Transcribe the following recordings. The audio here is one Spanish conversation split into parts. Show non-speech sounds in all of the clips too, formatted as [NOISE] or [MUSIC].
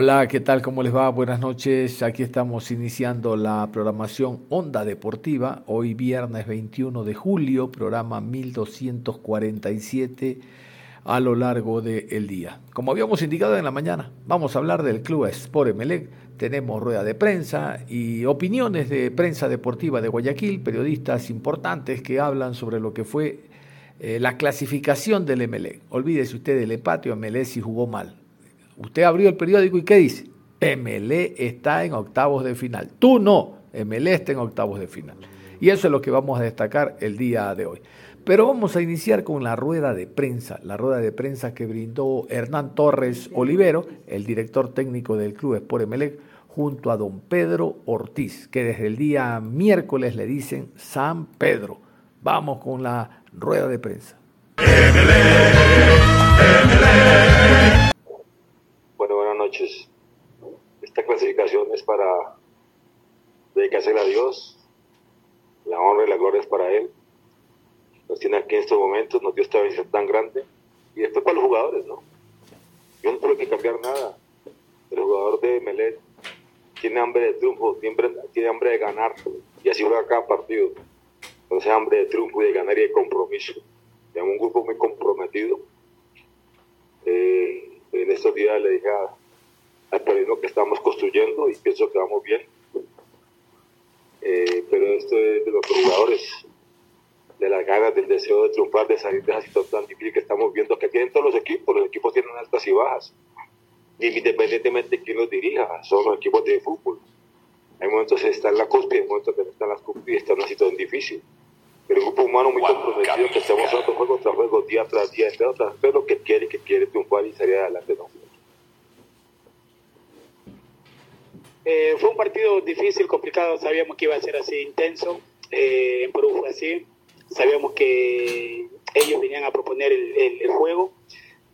Hola, ¿qué tal? ¿Cómo les va? Buenas noches. Aquí estamos iniciando la programación Onda Deportiva. Hoy viernes 21 de julio, programa 1247 a lo largo del día. Como habíamos indicado en la mañana, vamos a hablar del Club Sport Emelec. Tenemos rueda de prensa y opiniones de prensa deportiva de Guayaquil, periodistas importantes que hablan sobre lo que fue eh, la clasificación del Emelec. Olvídese usted del empate Emelec si jugó mal Usted abrió el periódico y ¿qué dice? MLE está en octavos de final. Tú no, MLE está en octavos de final. Y eso es lo que vamos a destacar el día de hoy. Pero vamos a iniciar con la rueda de prensa, la rueda de prensa que brindó Hernán Torres Olivero, el director técnico del Club Sport Emelec, junto a don Pedro Ortiz, que desde el día miércoles le dicen San Pedro. Vamos con la rueda de prensa. Noches. Esta clasificación es para dedicársela a Dios. La honra y la gloria es para Él. Nos tiene aquí en estos momentos, nos dio esta bendición tan grande. Y esto para los jugadores, ¿no? Yo no tengo que cambiar nada. El jugador de Melet tiene hambre de triunfo, tiene, hambre de ganar. Y así juega cada partido. Entonces, hambre de triunfo y de ganar y de compromiso. Tenemos un grupo muy comprometido. Eh, en estos días le dije a, al periodismo que estamos construyendo y pienso que vamos bien. Eh, pero esto es de los jugadores, de las ganas, del deseo de triunfar, de salir de esa situación tan difícil que estamos viendo que tienen todos los equipos. Los equipos tienen altas y bajas, independientemente de quién los dirija, son los equipos de fútbol. Hay momentos que están en la cúspide, hay momentos que no están en la cúspide y están en una situación difícil. Pero un grupo humano muy comprometido que estamos haciendo juego tras juego, día tras día, entre otras, pero que quiere, que quiere triunfar y salir adelante. No. Eh, fue un partido difícil, complicado, sabíamos que iba a ser así intenso, eh, en Perú fue así, sabíamos que ellos venían a proponer el, juego.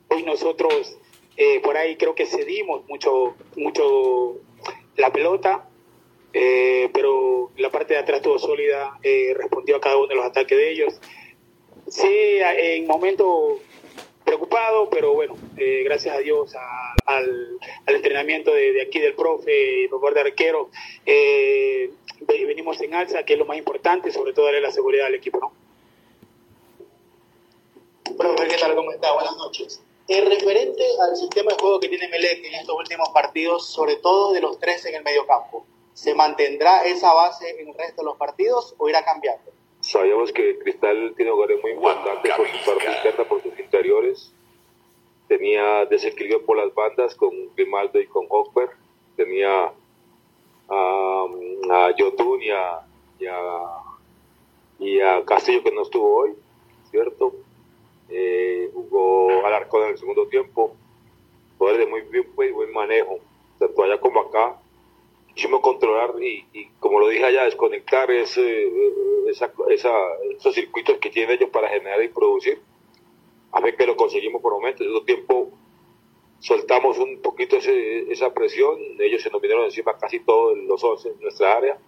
Hoy nosotros eh, por ahí creo que cedimos mucho, mucho la pelota, pero la parte de atrás estuvo sólida, respondió a cada uno de los ataques de ellos. Sí, en momentos preocupado, pero bueno, eh, gracias a Dios, al, entrenamiento de, aquí del profe, por de arquero, eh, venimos en alza, que es lo más importante, sobre todo darle la seguridad al equipo, ¿no? Profe, ¿qué tal? ¿Cómo está? Buenas noches. En referente al sistema de juego que tiene Melec en estos últimos partidos, sobre todo de los tres en el mediocampo, ¿se mantendrá esa base en el resto de los partidos o irá cambiando? Sabíamos que Cristal tiene jugadores muy importantes por su parte interna, por sus interiores. Tenía desequilibrio por las bandas con Grimaldo y con Hochberg. Tenía a, a Yotun y a, y a, Castillo que no estuvo hoy, ¿cierto? Eh, jugó Alarcón en el segundo tiempo. Jugadores de muy muy buen manejo, tanto allá como acá quisimos controlar y, como lo dije allá, desconectar ese, esa, esos circuitos que tienen ellos para generar y producir. A ver que lo conseguimos por momentos. En ese tiempo soltamos un poquito esa presión, ellos se nos vinieron encima casi todos los 11 en nuestra área.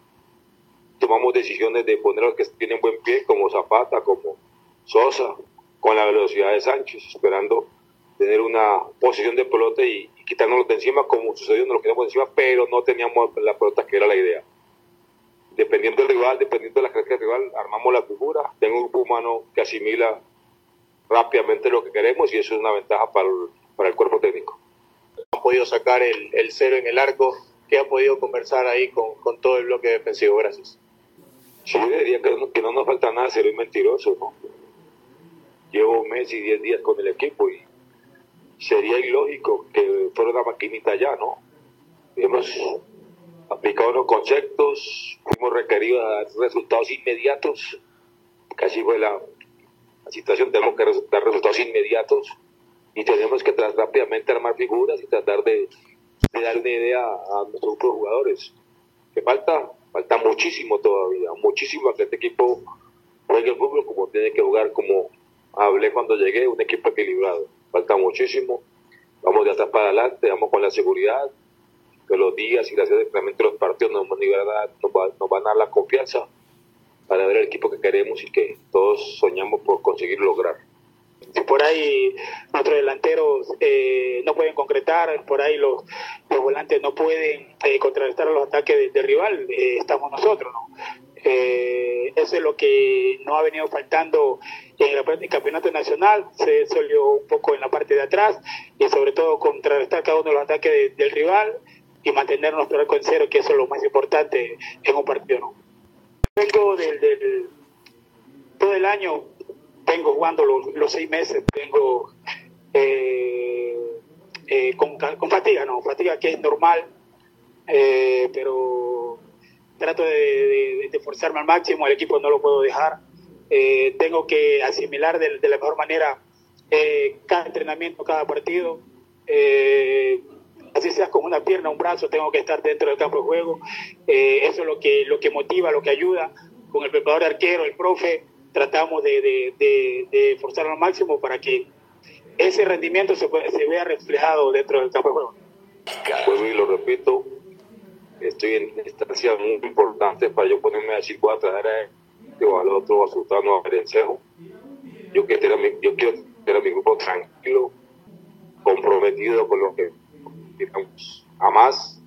Tomamos decisiones de poner a los que tienen buen pie, como Zapata, como Sosa, con la velocidad de Sánchez, esperando tener una posición de pelota y, quitarnos de encima, como sucedió, nos lo quitamos de encima, pero no teníamos la pelota que era la idea. Dependiendo del rival, dependiendo de la característica del rival, armamos la figura. Tengo un grupo humano que asimila rápidamente lo que queremos y eso es una ventaja para el, para el cuerpo técnico. podido sacar el, el cero en el arco, que ha podido conversar ahí con, con todo el bloque defensivo. Gracias. Sí, yo diría que no, que no nos falta nada, ser un mentiroso, ¿no? Llevo un mes y diez días con el equipo y sería ilógico que fuera una maquinita ya, ¿no? Hemos aplicado los conceptos, fuimos requeridos a dar resultados inmediatos, casi fue la, situación, tenemos que dar resultados inmediatos y tenemos que tratar rápidamente armar figuras y tratar de, dar una idea a nuestros jugadores. ¿Qué falta? Falta muchísimo todavía, muchísimo a que este equipo juegue el fútbol como tiene que jugar, como hablé cuando llegué, un equipo equilibrado. Falta muchísimo. Vamos de atrás para adelante, vamos con la seguridad, que los días y las realmente los partidos nos van, a dar, nos, va, nos van a dar la confianza para ver el equipo que queremos y que todos soñamos por conseguir lograr. Si por ahí nuestros delanteros eh, no pueden concretar, por ahí los, los volantes no pueden eh, contrarrestar los ataques del de rival, eh, estamos nosotros, ¿no? Eh, eso es lo que no ha venido faltando en el campeonato nacional, se solió un poco en la parte de atrás y sobre todo contrarrestar cada uno de los ataques de, del rival y mantener nuestro arco en cero, que eso es lo más importante en un partido. ¿no? Vengo del, del todo el año, vengo jugando los, los seis meses, vengo eh, eh, con, con, fatiga, no, fatiga que es normal, eh, pero trato de, de, de, forzarme al máximo, el equipo no lo puedo dejar, tengo que asimilar de, de la mejor manera cada entrenamiento, cada partido. Eh, así seas con una pierna, un brazo, tengo que estar dentro del campo de juego. Eh, eso es lo que, lo que motiva, lo que ayuda. Con el preparador arquero, el profe, tratamos de, forzar al máximo para que ese rendimiento se, se vea reflejado dentro del campo de juego. Vuelvo y lo repito, estoy en instancias muy importantes para yo ponerme a voy a traer a este o al otro, a Sultano, a Perencejo. Yo quiero tener mi, yo quiero tener mi grupo tranquilo, comprometido con lo que digamos, a más.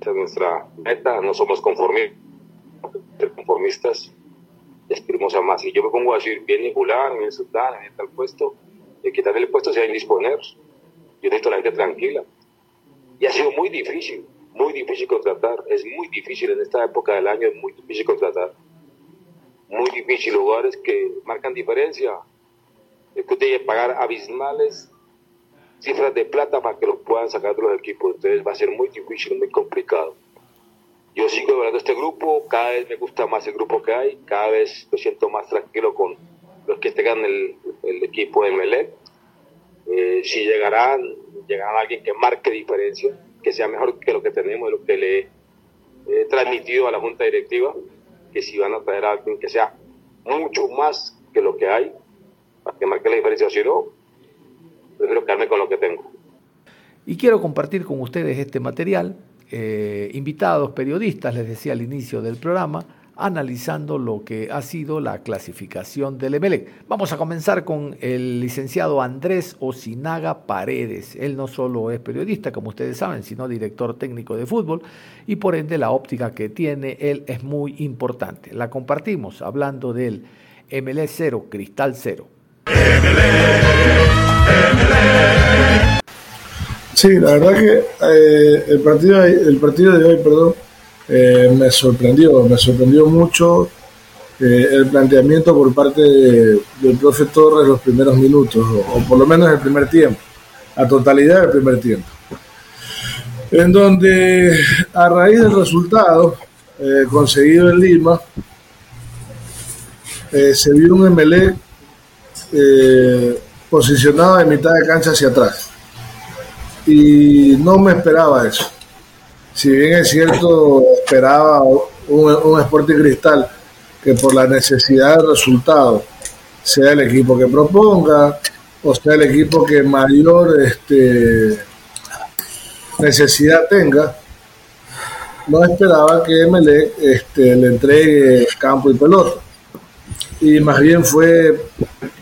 Esa es nuestra meta, no somos conformistas, conformistas aspiramos a más. Y yo me pongo a decir, viene Julán, viene Sultán, viene tal puesto, y quitarle el puesto se va a indisponer. Yo necesito la gente tranquila. Y ha sido muy difícil, muy difícil contratar. Es muy difícil en esta época del año, es muy difícil contratar. Muy difícil, lugares que marcan diferencia. Es que usted tiene que pagar abismales cifras de plata para que los puedan sacar de los equipos. Entonces va a ser muy difícil, muy complicado. Yo sigo hablando este grupo, cada vez me gusta más el grupo que hay, cada vez me siento más tranquilo con los que tengan el, el equipo de Melec. Eh, si llegarán, llegarán alguien que marque diferencia, que sea mejor que lo que tenemos, lo que le he transmitido a la Junta Directiva, que si van a traer a alguien que sea mucho más que lo que hay, para que marque la diferencia, si no, prefiero quedarme con lo que tengo. Y quiero compartir con ustedes este material, eh, invitados periodistas, les decía al inicio del programa, analizando lo que ha sido la clasificación del Emelec. Vamos a comenzar con el licenciado Andrés Osinaga Paredes. Él no solo es periodista, como ustedes saben, sino director técnico de fútbol y por ende la óptica que tiene él es muy importante. La compartimos hablando del Emelec 0, Cristal 0. Sí, la verdad que eh, el, partido, el partido de hoy, perdón, eh, me sorprendió, me sorprendió mucho eh, el planteamiento por parte de, del profe Torres los primeros minutos, o, por lo menos el primer tiempo, la totalidad del primer tiempo. En donde a raíz del resultado conseguido en Lima, se vio un eh, posicionado de mitad de cancha hacia atrás. Y no me esperaba eso. Si bien es cierto, esperaba un, un Sporting Cristal que por la necesidad de resultado sea el equipo que proponga o sea el equipo que mayor este, necesidad tenga, no esperaba que MLE este, le entregue campo y pelota y más bien fue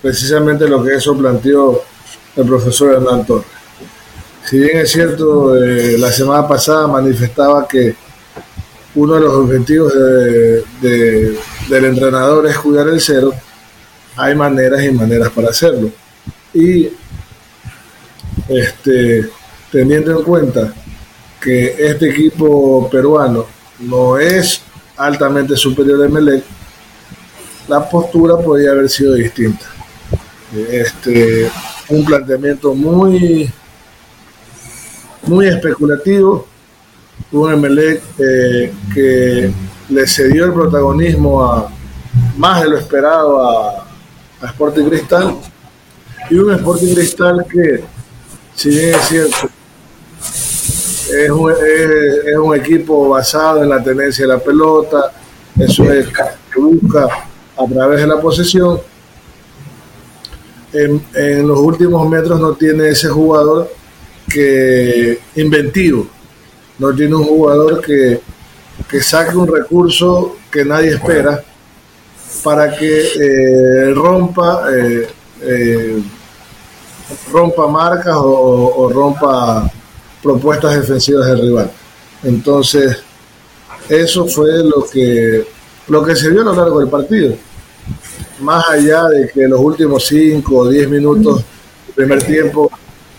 precisamente lo que eso planteó el profesor Hernán Torres. Si bien es cierto, eh, la semana pasada manifestaba que uno de los objetivos de, de, del entrenador es cuidar el cero, hay maneras y maneras para hacerlo. Y este, teniendo en cuenta que este equipo peruano no es altamente superior a Melec, la postura podría haber sido distinta. Este, un planteamiento muy, muy especulativo, un Emelec eh, que le cedió el protagonismo a más de lo esperado a, a Sporting Cristal y un Sporting Cristal que, si bien es cierto, es un, es, un equipo basado en la tenencia de la pelota, eso es que busca a través de la posesión. En, en, los últimos metros no tiene ese jugador que inventivo, no tiene un jugador que, que saque un recurso que nadie espera para que eh, rompa eh, eh, rompa marcas o, rompa propuestas defensivas del rival. Entonces, eso fue lo que, lo que se vio a lo largo del partido. Más allá de que los últimos 5 o 10 minutos del primer tiempo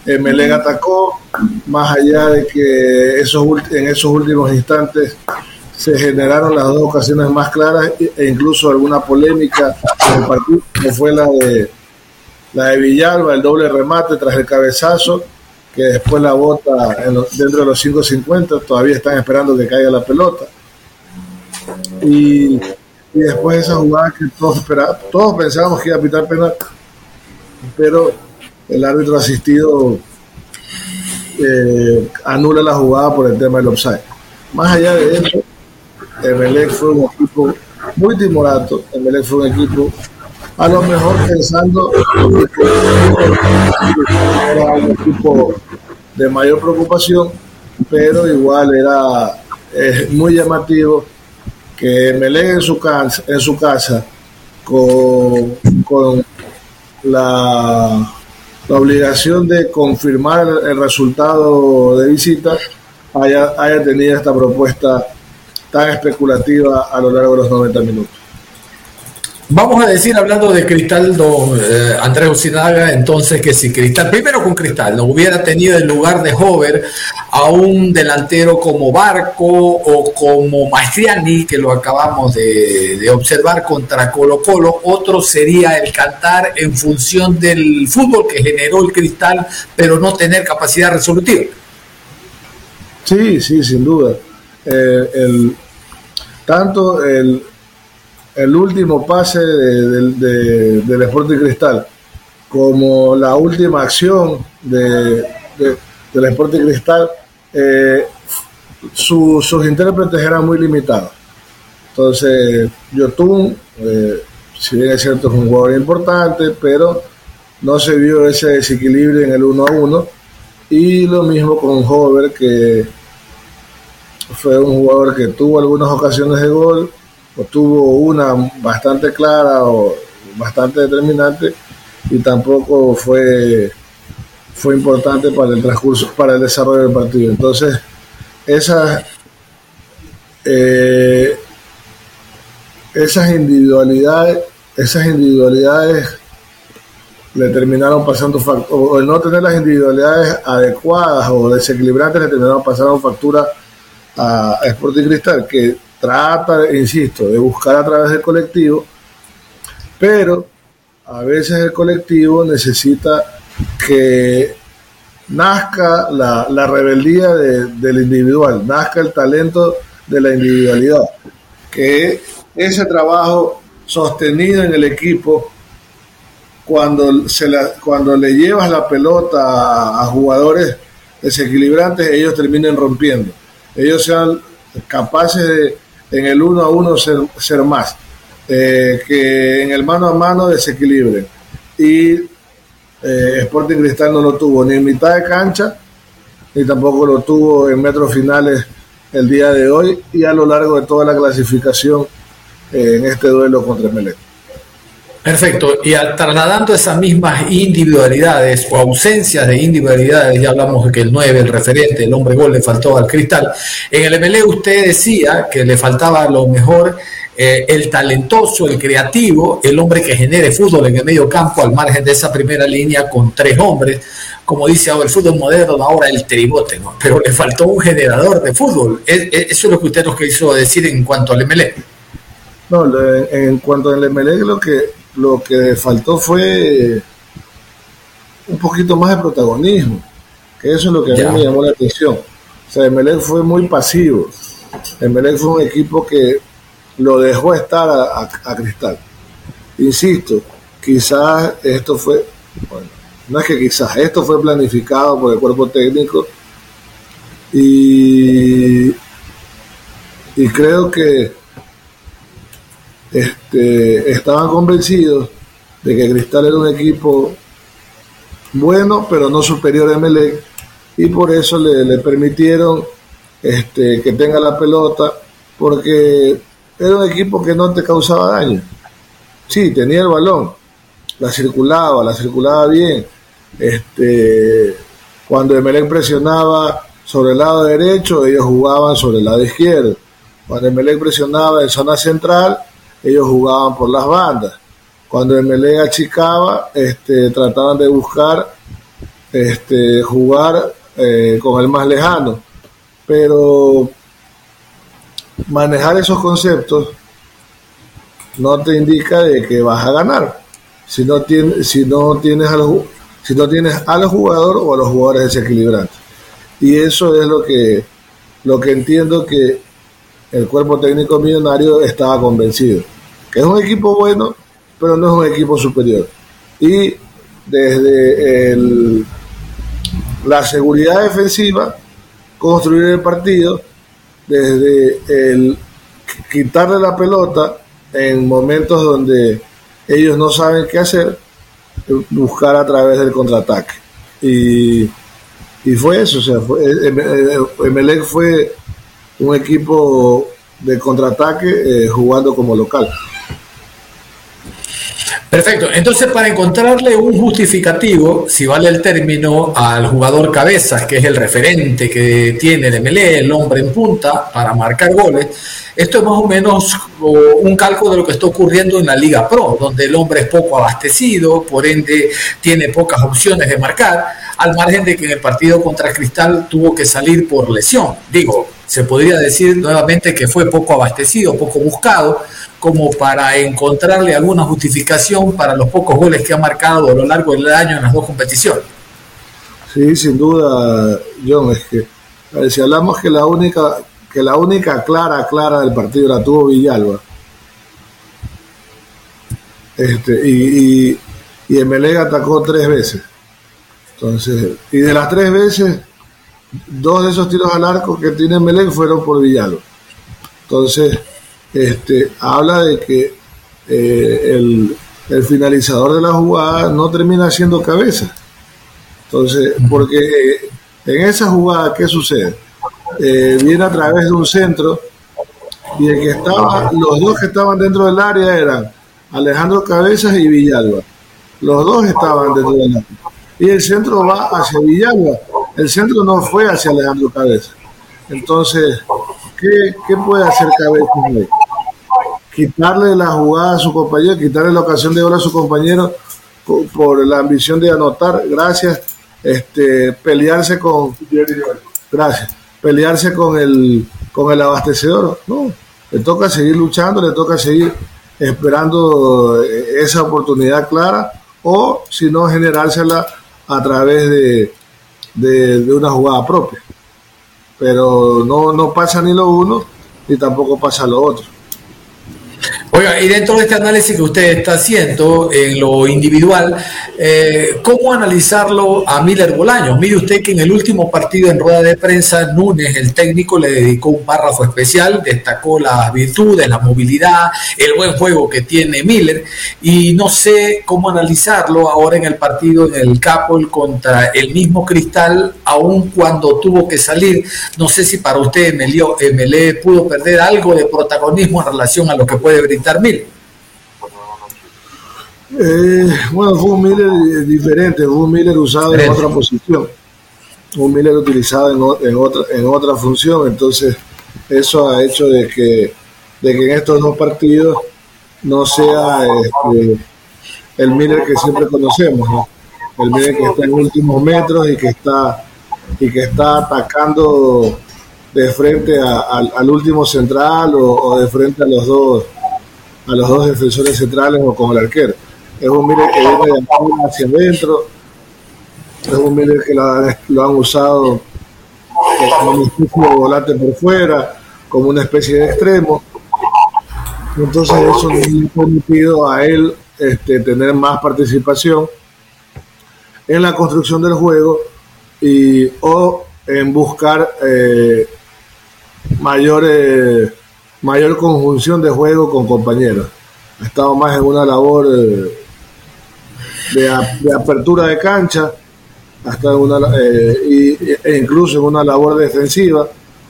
Melén atacó, más allá de que esos, en esos últimos instantes se generaron las dos ocasiones más claras e incluso alguna polémica en el partido, como fue la de la de Villalba, el doble remate tras el cabezazo, que después la bota dentro de los 5.50, todavía están esperando que caiga la pelota. Y, y después esa jugada que todos, esperábamos, todos pensábamos que iba a pitar penal, pero el árbitro asistido eh, anula la jugada por el tema del offside. Más allá de eso, Emelec fue un equipo muy timorato, Emelec fue un equipo a lo mejor pensando que era un equipo de mayor preocupación, pero igual era muy llamativo que Melén en su casa, en su casa con, con la, la, obligación de confirmar el, resultado de visita haya tenido esta propuesta tan especulativa a lo largo de los 90 minutos. Vamos a decir, hablando de Cristal, don eh, Andrés Usinaga, entonces que si Cristal, primero con Cristal, no hubiera tenido en lugar de Hover a un delantero como Barco o como Maestriani, que lo acabamos de, de, observar contra Colo Colo, otro sería el cantar en función del fútbol que generó el Cristal, pero no tener capacidad resolutiva. Sí, sí, sin duda. Eh, el, tanto el el último pase de, de, del Sporting Cristal como la última acción de, del Sporting Cristal, eh, su, sus intérpretes eran muy limitados. Entonces, Yotun, eh, si bien es cierto, es un jugador importante, pero no se vio ese desequilibrio en el 1 a 1. Y lo mismo con Hover, que fue un jugador que tuvo algunas ocasiones de gol, o tuvo una bastante clara o bastante determinante y tampoco fue fue importante para el transcurso, para el desarrollo del partido. Entonces, esas eh, esas individualidades, esas individualidades le terminaron pasando o el no tener las individualidades adecuadas o desequilibrantes le terminaron pasando factura a Sporting Cristal, que trata, insisto, de buscar a través del colectivo, pero a veces el colectivo necesita que nazca la, la rebeldía de, del individual, nazca el talento de la individualidad, que ese trabajo sostenido en el equipo, cuando, se la, cuando le llevas la pelota a jugadores desequilibrantes, ellos terminen rompiendo. Ellos sean capaces de, en el uno a uno ser, ser más, eh, que en el mano a mano desequilibre. Y eh, Sporting Cristal no lo tuvo ni en mitad de cancha, ni tampoco lo tuvo en metros finales el día de hoy y a lo largo de toda la clasificación eh, en este duelo contra Melec. Perfecto, y al, trasladando esas mismas individualidades o ausencias de individualidades, ya hablamos de que el 9, el referente, el hombre gol le faltó al cristal. En el MLE usted decía que le faltaba lo mejor eh, el talentoso, el creativo, el hombre que genere fútbol en el medio campo al margen de esa primera línea con tres hombres. como dice ahora el fútbol moderno, ahora el tribote, pero le faltó un generador de fútbol. Eso es lo que usted nos quiso decir en cuanto al MLE. No, en cuanto al MLE, lo que, lo que faltó fue un poquito más de protagonismo, que eso es lo que a mí me llamó la atención. O sea, MLE fue muy pasivo. MLE fue un equipo que lo dejó estar a Cristal. Insisto, quizás esto fue, bueno, no es que quizás, esto fue planificado por el cuerpo técnico y, y creo que este, estaban convencidos de que Cristal era un equipo bueno, pero no superior a MLE, y por eso le, permitieron este, que tenga la pelota, porque era un equipo que no te causaba daño. Sí, tenía el balón, la circulaba, la circulaba bien. Este, cuando Emelec presionaba sobre el lado derecho, ellos jugaban sobre el lado izquierdo. Cuando Emelec presionaba en zona central, ellos jugaban por las bandas. Cuando Emelec achicaba, este, trataban de buscar este, jugar eh, con el más lejano. Pero manejar esos conceptos no te indica de que vas a ganar. Si no, tienes, si no tienes a los, si no tienes o a los jugadores desequilibrantes. Y eso es lo que, lo que entiendo que el cuerpo técnico millonario estaba convencido. Es un equipo bueno, pero no es un equipo superior. Y desde el, la seguridad defensiva, construir el partido, desde el quitarle la pelota en momentos donde ellos no saben qué hacer, buscar a través del contraataque. Y, fue eso, o sea, fue, Emelec fue un equipo de contraataque eh, jugando como local. Perfecto. Entonces, para encontrarle un justificativo, si vale el término, al jugador cabezas, que es el referente que tiene el MLE, el hombre en punta, para marcar goles, esto es más o menos un cálculo de lo que está ocurriendo en la Liga Pro, donde el hombre es poco abastecido, por ende tiene pocas opciones de marcar, al margen de que en el partido contra Cristal tuvo que salir por lesión. Digo, se podría decir nuevamente que fue poco abastecido, poco buscado, como para encontrarle alguna justificación para los pocos goles que ha marcado a lo largo del año en las dos competiciones. Sí, sin duda, John, es que si hablamos que la única que la única clara, clara del partido la tuvo Villalba. Este, y, y, y Emelec atacó tres veces. Entonces, y de las tres veces, dos de esos tiros al arco que tiene Emelec fueron por Villalba. Entonces, este, habla de que eh, el, el, finalizador de la jugada no termina siendo cabeza. Entonces, porque eh, en esa jugada, ¿qué sucede? Eh, viene a través de un centro y el que estaba, los dos que estaban dentro del área eran Alejandro Cabezas y Villalba. Los dos estaban dentro del área. Y el centro va hacia Villalba. El centro no fue hacia Alejandro Cabezas. Entonces, ¿qué, qué puede hacer Cabezas Quitarle la jugada a su compañero, quitarle la ocasión de gol a su compañero por la ambición de anotar, gracias, este, pelearse con... Gracias pelearse con el, con el abastecedor. No, le toca seguir luchando, le toca seguir esperando eh, esa oportunidad clara o si no generársela a través de, de, una jugada propia. Pero no, no pasa ni lo uno ni tampoco pasa lo otro. Oiga, y dentro de este análisis que usted está haciendo en lo individual, eh, ¿cómo analizarlo a Miller Bolaños? Mire usted que en el último partido en rueda de prensa, Núñez, el técnico, le dedicó un párrafo especial, destacó las virtudes, la movilidad, el buen juego que tiene Miller, y no sé cómo analizarlo ahora en el partido en el Capol contra el mismo Cristal, aun cuando tuvo que salir. No sé si para usted MLE pudo perder algo de protagonismo en relación a lo que puede brindar Miller? Eh, bueno, fue un Miller diferente, fue un Miller usado en otra posición, un Miller utilizado en, otra, en otra función, entonces eso ha hecho de que, de que en estos dos partidos no sea este, el Miller que siempre conocemos. El Miller que está en últimos metros y que está y que está atacando de frente al último central o, de frente a los dos a los dos defensores centrales o con el arquero. Es un Miller que viene de hacia adentro, es un Miller que lo, han usado como un volante por fuera, como una especie de extremo. Entonces eso le ha permitido a él este, tener más participación en la construcción del juego y o en buscar eh, mayor, eh, mayor conjunción de juego con compañeros. Ha estado más en una labor eh, de, apertura de cancha, hasta una, y, e incluso en una labor defensiva,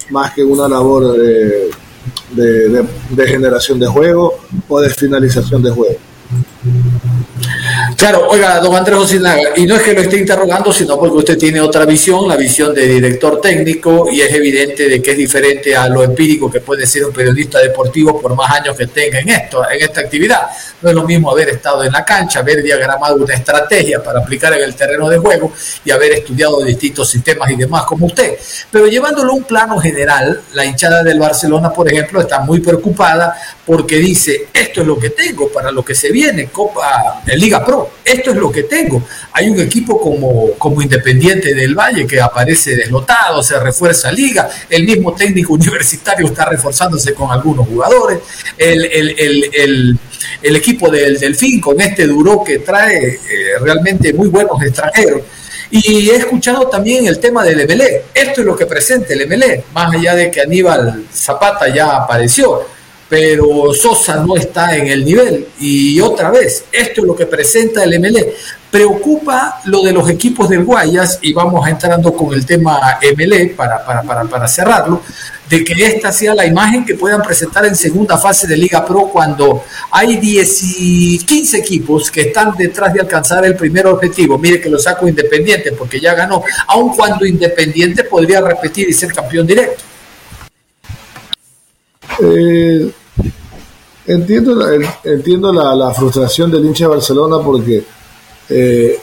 más que en una labor de, de generación de juego o de finalización de juego. Claro, oiga, don Andrés Osinaga, y no es que lo esté interrogando, sino porque usted tiene otra visión, la visión de director técnico, y es evidente de que es diferente a lo empírico que puede ser un periodista deportivo por más años que tenga en esto, en esta actividad. No es lo mismo haber estado en la cancha, haber diagramado una estrategia para aplicar en el terreno de juego y haber estudiado distintos sistemas y demás como usted. Pero llevándolo a un plano general, la hinchada del Barcelona, por ejemplo, está muy preocupada porque dice, esto es lo que tengo para lo que se viene, Copa, en Liga Pro esto es lo que tengo. Hay un equipo como, como Independiente del Valle que aparece deslotado, se refuerza liga, el mismo técnico [LAUGHS] universitario está reforzándose con algunos jugadores, el, el, equipo del Delfín con este Duro que trae eh, realmente muy buenos extranjeros. Y he escuchado también el tema del MLE. Esto es lo que presenta el MLE, más allá de que Aníbal Zapata ya apareció pero Sosa no está en el nivel. Y otra vez, esto es lo que presenta el MLE. Preocupa lo de los equipos del Guayas, y vamos entrando con el tema MLE para, para, para, para cerrarlo, de que esta sea la imagen que puedan presentar en segunda fase de Liga Pro cuando hay 10 y 15 equipos que están detrás de alcanzar el primer objetivo. Mire que lo saco Independiente porque ya ganó, aun cuando Independiente podría repetir y ser campeón directo. Eh, entiendo la, entiendo la, frustración del hincha de Barcelona porque eh,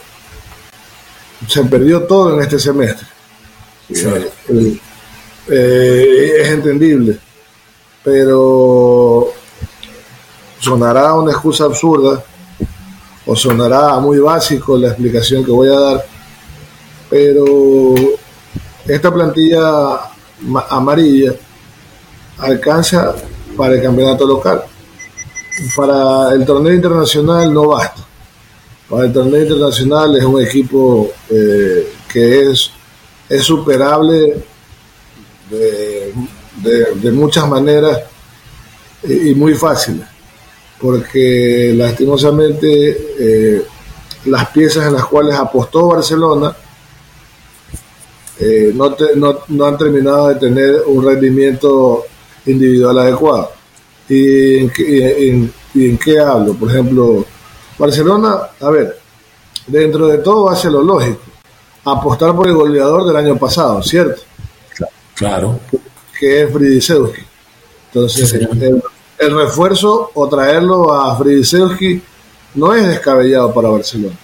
se perdió todo en este semestre. Eh, eh, es entendible, pero sonará una excusa absurda o sonará muy básico la explicación que voy a dar, pero esta plantilla amarilla alcanza para el campeonato local. Para el torneo internacional no basta. Para el torneo internacional es un equipo eh, que es, es superable de, muchas maneras y, muy fácil, porque lastimosamente eh, las piezas en las cuales apostó Barcelona eh, no, no, no, han terminado de tener un rendimiento individual adecuado. ¿Y en, en, qué hablo? Por ejemplo, Barcelona, a ver, dentro de todo hace lo lógico, apostar por el goleador del año pasado, ¿cierto? Claro. Que es Fridisewski. Entonces, el, refuerzo o traerlo a Fridisewski no es descabellado para Barcelona.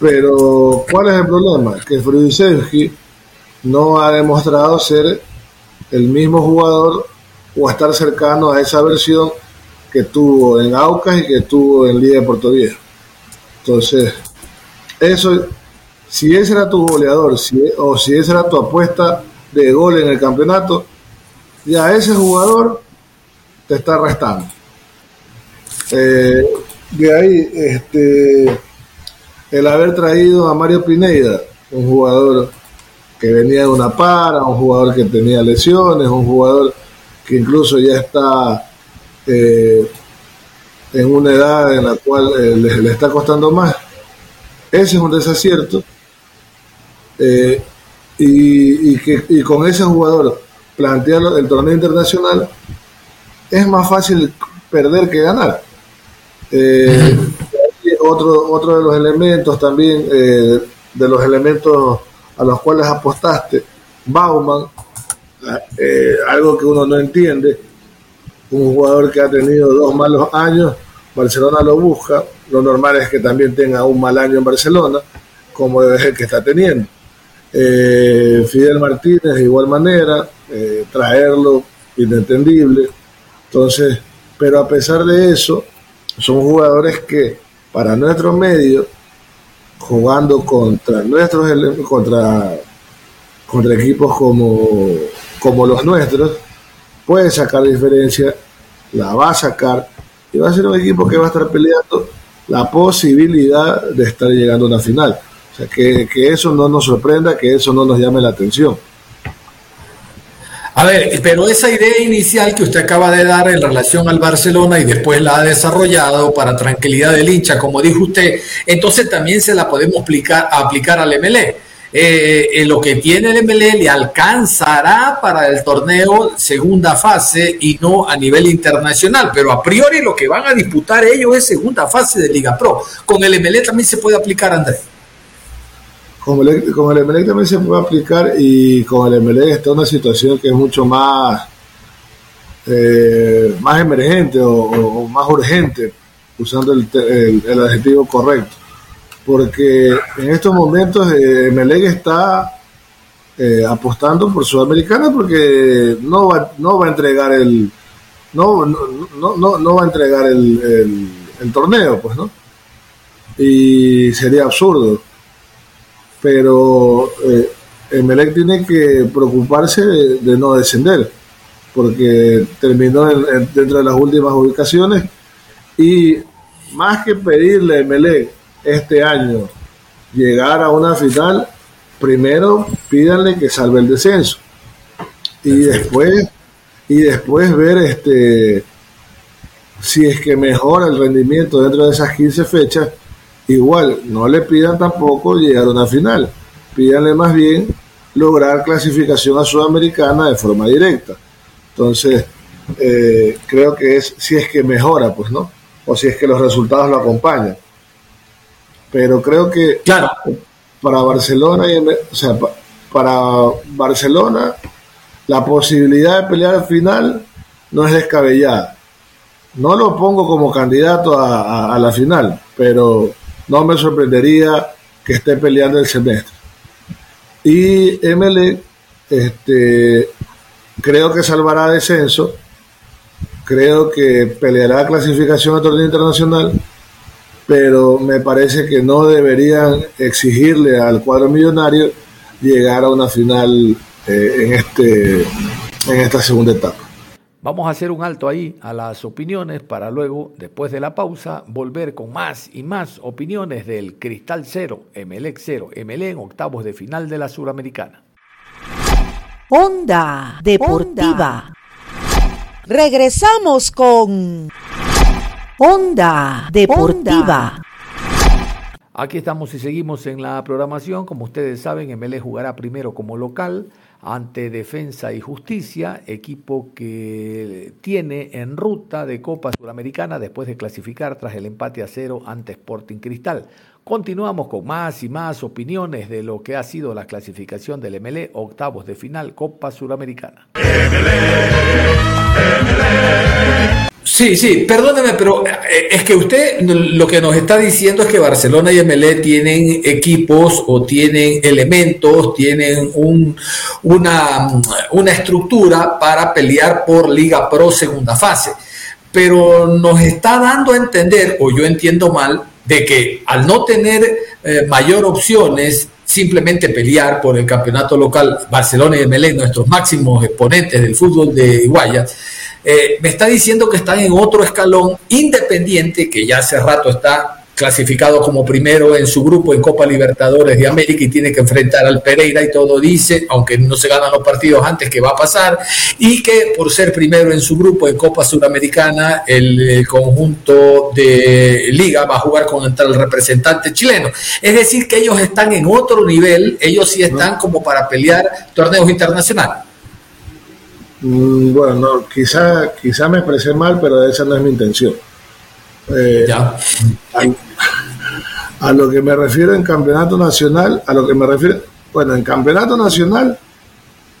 Pero, ¿cuál es el problema? Que Fridisewski no ha demostrado ser el mismo jugador o estar cercano a esa versión que tuvo en Aucas y que tuvo en Liga de Puerto Viejo. Entonces, eso, si ese era tu goleador si, o si esa era tu apuesta de gol en el campeonato, ya ese jugador te está restando. Eh, de ahí, este, el haber traído a Mario Pineida, un jugador que venía de una para, un jugador que tenía lesiones, un jugador que incluso ya está eh, en una edad en la cual eh, le, está costando más. Ese es un desacierto. Eh, y, que, con ese jugador plantear el torneo internacional es más fácil perder que ganar. otro, otro de los elementos también, de los elementos a los cuales apostaste, Bauman, eh, algo que uno no entiende, un jugador que ha tenido dos malos años Barcelona lo busca, lo normal es que también tenga un mal año en Barcelona, como es el que está teniendo. Eh, Fidel Martínez de igual manera, eh, traerlo, inentendible. Entonces, pero a pesar de eso, son jugadores que para nuestro medio, jugando contra nuestros contra, contra equipos como, como los nuestros, puede sacar diferencia, la va a sacar y va a ser un equipo que va a estar peleando la posibilidad de estar llegando a una final. O sea, que, que eso no nos sorprenda, que eso no nos llame la atención. A ver, pero esa idea inicial que usted acaba de dar en relación al Barcelona y después la ha desarrollado para tranquilidad del hincha, como dijo usted, entonces también se la podemos aplicar, aplicar al MLE. Eh, lo que tiene el MLE le alcanzará para el torneo segunda fase y no a nivel internacional, pero a priori lo que van a disputar ellos es segunda fase de Liga Pro. Con el MLE también se puede aplicar, Andrés. Con el, el MLE también se puede aplicar y con el MLE está una situación que es mucho más, eh, más emergente o, más urgente, usando el, el, adjetivo correcto. Porque en estos momentos eh, MLE está eh, apostando por Sudamericana porque no va, no va a entregar el no, no, no, no va a entregar el, el, el torneo, pues, ¿no? Y sería absurdo pero eh, Emelec tiene que preocuparse de, no descender, porque terminó dentro de las últimas ubicaciones. Y más que pedirle a Emelec este año llegar a una final, primero pídanle que salve el descenso. Y después y después ver este si es que mejora el rendimiento dentro de esas 15 fechas Igual, no le pidan tampoco llegar a una final, pídanle más bien lograr clasificación a Sudamericana de forma directa. Entonces, eh, creo que es si es que mejora, pues, ¿no? O si es que los resultados lo acompañan. Pero creo que claro. para Barcelona, y, o sea, para Barcelona, la posibilidad de pelear al final no es descabellada. No lo pongo como candidato a la final, pero no me sorprendería que esté peleando el semestre. Y ML, este, creo que salvará descenso, creo que peleará clasificación a torneo internacional, pero me parece que no deberían exigirle al cuadro millonario llegar a una final eh, en, este, en esta segunda etapa. Vamos a hacer un alto ahí a las opiniones para luego, después de la pausa, volver con más y más opiniones del Cristal Cero, Emelec Cero, MLE en octavos de final de la Suramericana. Onda Deportiva. Regresamos con Onda Deportiva. Aquí estamos y seguimos en la programación. Como ustedes saben, MLE jugará primero como local ante Defensa y Justicia, equipo que tiene en ruta de Copa Suramericana después de clasificar tras el empate a cero ante Sporting Cristal. Continuamos con más y más opiniones de lo que ha sido la clasificación del MLE, octavos de final Copa Suramericana. Sí, sí, perdóneme, pero eh, es que usted lo que nos está diciendo es que Barcelona y MLE tienen equipos o tienen elementos, tienen un, una, una estructura para pelear por Liga Pro segunda fase. Pero nos está dando a entender, o yo entiendo mal, de que al no tener eh, mayor opciones, simplemente pelear por el campeonato local, Barcelona y MLE, nuestros máximos exponentes del fútbol de Iguaya, eh, me está diciendo que están en otro escalón independiente, que ya hace rato está clasificado como primero en su grupo en Copa Libertadores de América y tiene que enfrentar al Pereira y todo dice, aunque no se ganan los partidos antes, que va a pasar, y que por ser primero en su grupo en Copa Sudamericana, el, conjunto de liga va a jugar contra el representante chileno. Es decir, que ellos están en otro nivel, ellos sí están como para pelear torneos internacionales. Mm, bueno, no, quizá, quizá me expresé mal, pero esa no es mi intención. Eh, ya. A, lo que me refiero en campeonato nacional, a lo que me refiero, bueno, en campeonato nacional,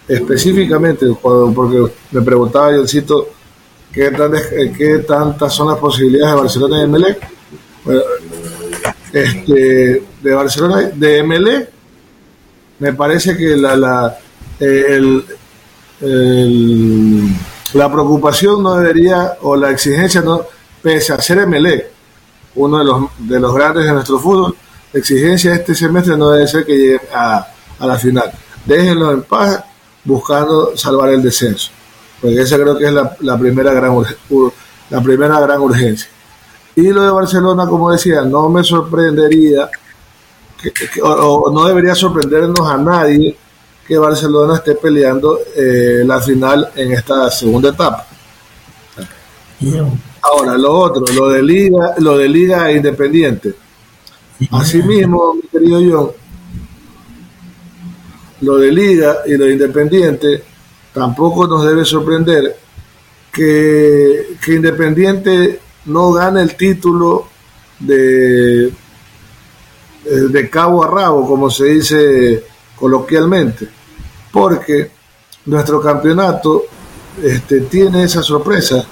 específicamente, porque me preguntaba yo, cito, ¿qué, tan- eh, qué tantas son las posibilidades de Barcelona y Emelec? Bueno, este, de Barcelona, de Emelec, me parece que la, la, eh, el- el- la preocupación no debería, o la exigencia, no, pese a ser Emelec, uno de los, de los grandes de nuestro fútbol, la exigencia de este semestre no debe ser que lleguen a, a la final. Déjenlo en paz buscando salvar el descenso, porque esa creo que es la, la primera, gran, la primera gran urgencia. Y lo de Barcelona, como decía, no me sorprendería, o no debería sorprendernos a nadie que Barcelona esté peleando eh, la final en esta segunda etapa. Ahora, lo otro, lo de Liga, lo de Liga Independiente. Asimismo, mi querido John, lo de Liga y lo de Independiente tampoco nos debe sorprender que, que Independiente no gane el título de, de cabo a rabo, como se dice coloquialmente, porque nuestro campeonato este, tiene esa sorpresa,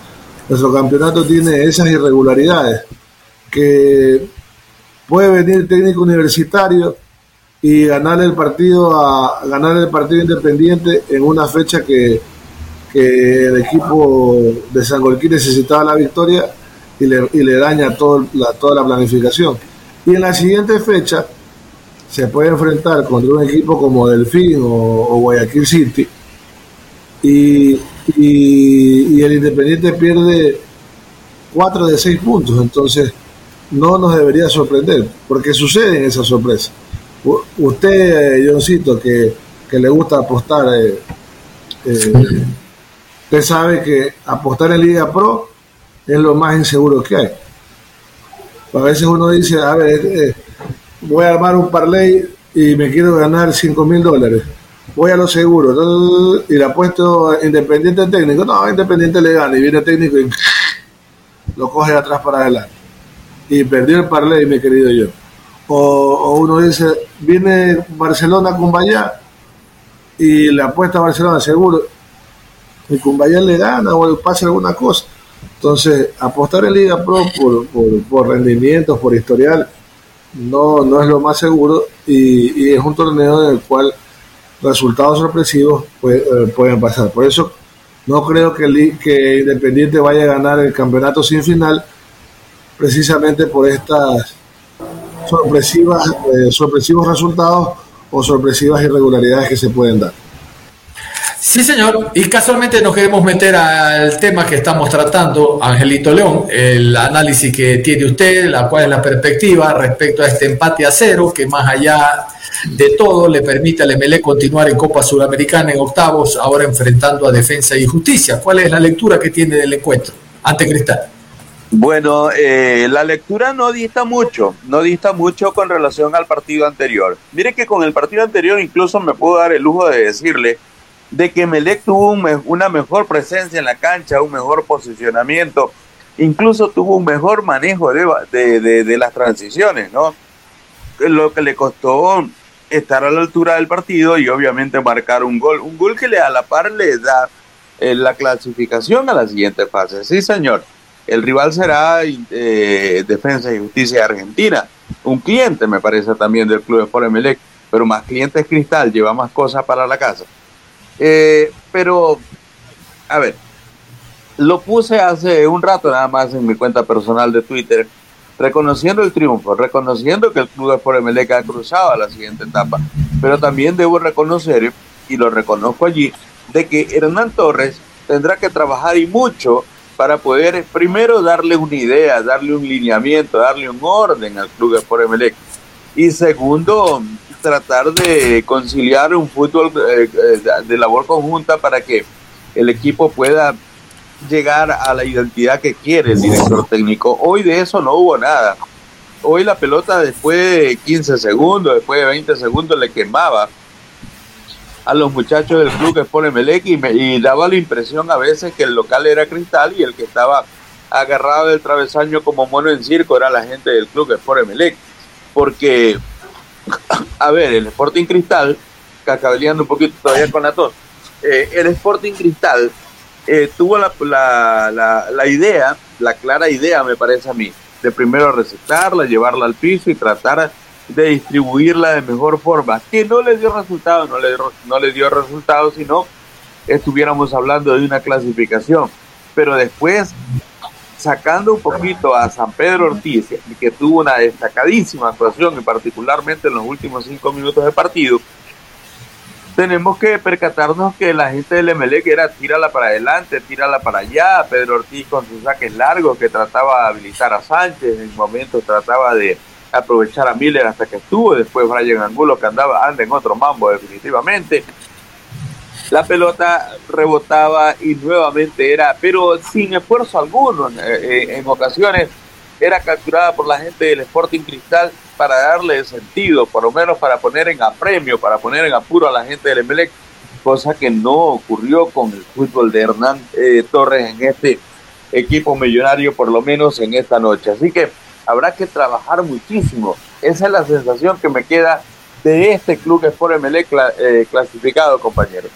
nuestro campeonato tiene esas irregularidades, que puede venir técnico universitario y ganar el partido a ganar el partido independiente en una fecha que, el equipo de San Golquín necesitaba la victoria y le, y le daña todo la, toda la planificación. Y en la siguiente fecha se puede enfrentar contra un equipo como Delfín o, o Guayaquil City y, y, y el Independiente pierde 4 de 6 puntos. Entonces no nos debería sorprender porque suceden esas sorpresas. Usted, eh, Johncito, que, que le gusta apostar, eh, eh, usted sabe que apostar en Liga Pro es lo más inseguro que hay. A veces uno dice, a ver, eh, voy a armar un parlay y me quiero ganar 5 mil dólares. Voy a lo seguro y le apuesto Independiente técnico. No, Independiente le gana y viene técnico y [LAUGHS] lo coge de atrás para adelante. Y perdió el parlay, mi querido yo. O, uno dice, viene Barcelona con Bayá y le apuesta a Barcelona seguro y con Bayá le gana o le pasa alguna cosa. Entonces, apostar en Liga Pro por, por, por rendimientos, por historial, no, no es lo más seguro y, y es un torneo en el cual resultados sorpresivos eh, pueden pasar. Por eso no creo que, Li- que Independiente vaya a ganar el campeonato sin final, precisamente por estas sorpresivas, eh, sorpresivos resultados o sorpresivas irregularidades que se pueden dar. Sí, señor. Y casualmente nos queremos meter al tema que estamos tratando, Angelito León, el análisis que tiene usted, la cual es la perspectiva respecto a este empate a cero, que más allá de todo le permite al MLE continuar en Copa Sudamericana en octavos, ahora enfrentando a Defensa y Justicia. ¿Cuál es la lectura que tiene del encuentro ante Cristal? Bueno, eh, la lectura no dista mucho, no dista mucho con relación al partido anterior. Mire que con el partido anterior incluso me puedo dar el lujo de decirle de que Melec tuvo un una mejor presencia en la cancha, un mejor posicionamiento, incluso tuvo un mejor manejo de, de, de- las transiciones, ¿no? Lo que le costó estar a la altura del partido y obviamente marcar un gol, un gol que le a la par le da eh, la clasificación a la siguiente fase. Sí, señor. El rival será eh, Defensa y Justicia de Argentina, un cliente me parece también del Club de Sport Emelec, pero más cliente es Cristal, lleva más cosas para la casa. Eh, pero, a ver, lo puse hace un rato nada más en mi cuenta personal de Twitter, reconociendo el triunfo, reconociendo que el Club de Sport Emelec ha cruzado a la siguiente etapa, pero también debo reconocer, y lo reconozco allí, de que Hernán Torres tendrá que trabajar y mucho para poder primero darle una idea, darle un lineamiento, darle un orden al Club de Sport Emelec, y segundo, tratar de conciliar un fútbol eh, eh, de labor conjunta para que el equipo pueda llegar a la identidad que quiere el director técnico. Hoy de eso no hubo nada. Hoy la pelota después de 15 segundos, después de 20 segundos le quemaba a los muchachos del club que pone Melec y, me- daba la impresión a veces que el local era Cristal y el que estaba agarrado del travesaño como mono en circo era la gente del club que pone Melec. Porque, [LAUGHS] a ver, el Sporting Cristal, cacabeleando un poquito todavía con la tos, eh, el Sporting Cristal eh, tuvo la, la, la, idea, la clara idea, me parece a mí, de primero reciclarla, llevarla al piso y tratar de distribuirla de mejor forma, que no le dio resultado, no le, no le dio resultado, sino estuviéramos hablando de una clasificación. Pero después, sacando un poquito a San Pedro Ortiz, que tuvo una destacadísima actuación, y particularmente en los últimos cinco minutos de partido, tenemos que percatarnos que la gente del MLE era tírala para adelante, tírala para allá, Pedro Ortiz con sus saques largos que trataba de habilitar a Sánchez, en momentos trataba de aprovechar a Miller hasta que estuvo, después Brian Angulo que andaba, anda en otro mambo definitivamente. La pelota rebotaba y nuevamente era, pero sin esfuerzo alguno, eh, eh, en ocasiones era capturada por la gente del Sporting Cristal para darle sentido, por lo menos para poner en apremio, para poner en apuro a la gente del Emelec, cosa que no ocurrió con el fútbol de Hernán eh, Torres en este equipo millonario, por lo menos en esta noche. Así que habrá que trabajar muchísimo. Esa es la sensación que me queda de este club Sport Emelec eh, clasificado, compañeros.